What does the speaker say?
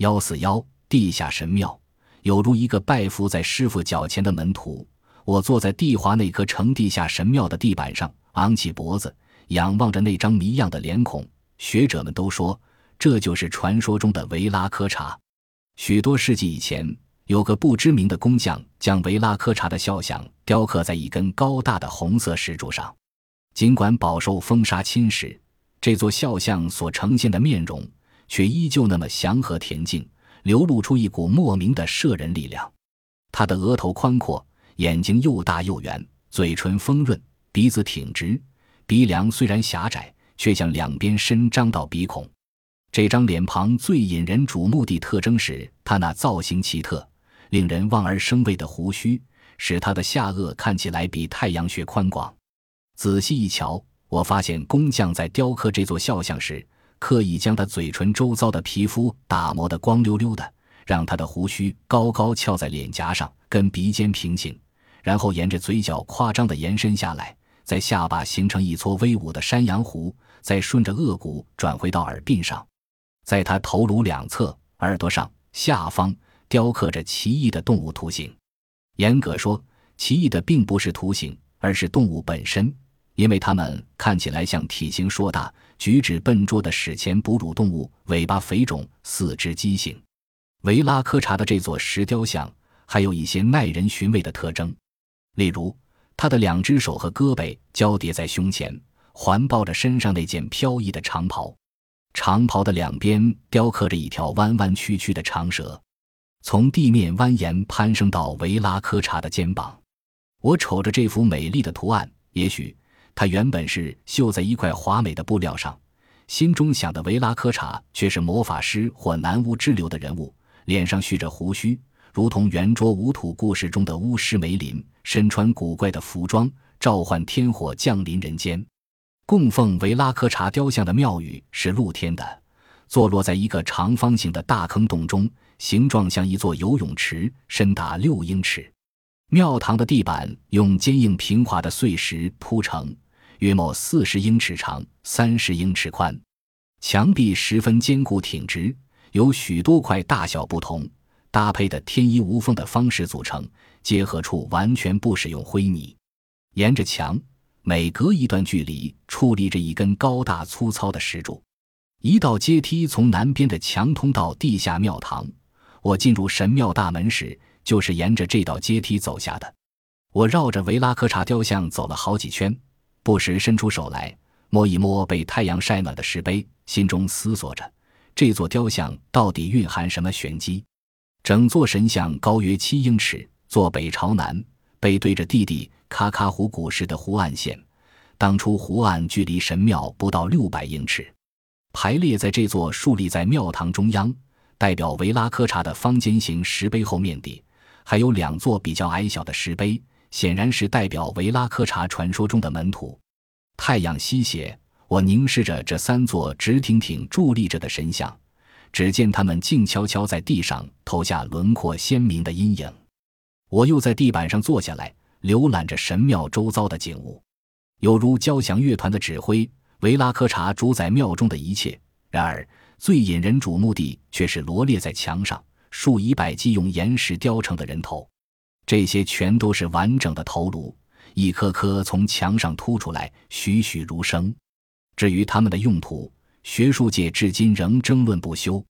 幺四幺地下神庙，有如一个拜伏在师傅脚前的门徒。我坐在地华那颗成地下神庙的地板上，昂起脖子，仰望着那张谜样的脸孔。学者们都说，这就是传说中的维拉科查。许多世纪以前，有个不知名的工匠将维拉科查的肖像雕刻在一根高大的红色石柱上。尽管饱受风沙侵蚀，这座肖像所呈现的面容。却依旧那么祥和恬静，流露出一股莫名的摄人力量。他的额头宽阔，眼睛又大又圆，嘴唇丰润，鼻子挺直，鼻梁虽然狭窄，却向两边伸张到鼻孔。这张脸庞最引人瞩目的特征是他那造型奇特、令人望而生畏的胡须，使他的下颚看起来比太阳穴宽广。仔细一瞧，我发现工匠在雕刻这座肖像时。刻意将他嘴唇周遭的皮肤打磨得光溜溜的，让他的胡须高高翘在脸颊上，跟鼻尖平行，然后沿着嘴角夸张地延伸下来，在下巴形成一撮威武的山羊胡，再顺着颚骨转回到耳鬓上，在他头颅两侧、耳朵上、下方雕刻着奇异的动物图形。严格说，奇异的并不是图形，而是动物本身。因为它们看起来像体型硕大、举止笨拙的史前哺乳动物，尾巴肥肿，四肢畸形。维拉科查的这座石雕像还有一些耐人寻味的特征，例如，他的两只手和胳膊交叠在胸前，环抱着身上那件飘逸的长袍，长袍的两边雕刻着一条弯弯曲曲的长蛇，从地面蜿蜒攀升到维拉科查的肩膀。我瞅着这幅美丽的图案，也许。它原本是绣在一块华美的布料上，心中想的维拉科查却是魔法师或南巫之流的人物，脸上蓄着胡须，如同圆桌无土故事中的巫师梅林，身穿古怪的服装，召唤天火降临人间。供奉维拉科查雕像的庙宇是露天的，坐落在一个长方形的大坑洞中，形状像一座游泳池，深达六英尺。庙堂的地板用坚硬平滑的碎石铺成。约莫四十英尺长，三十英尺宽，墙壁十分坚固挺直，由许多块大小不同、搭配的天衣无缝的方式组成，结合处完全不使用灰泥。沿着墙，每隔一段距离矗立着一根高大粗糙的石柱。一道阶梯从南边的墙通到地下庙堂。我进入神庙大门时，就是沿着这道阶梯走下的。我绕着维拉科查雕像走了好几圈。不时伸出手来摸一摸被太阳晒暖的石碑，心中思索着这座雕像到底蕴含什么玄机。整座神像高约七英尺，坐北朝南，背对着弟弟卡卡湖古时的湖岸线。当初湖岸距离神庙不到六百英尺。排列在这座竖立在庙堂中央、代表维拉科查的方尖形石碑后面的，还有两座比较矮小的石碑。显然是代表维拉科查传说中的门徒。太阳西斜，我凝视着这三座直挺挺伫立着的神像，只见他们静悄悄在地上投下轮廓鲜明的阴影。我又在地板上坐下来，浏览着神庙周遭的景物，有如交响乐团的指挥。维拉科查主宰庙中的一切。然而，最引人瞩目的却是罗列在墙上数以百计用岩石雕成的人头。这些全都是完整的头颅，一颗颗从墙上凸出来，栩栩如生。至于它们的用途，学术界至今仍争论不休。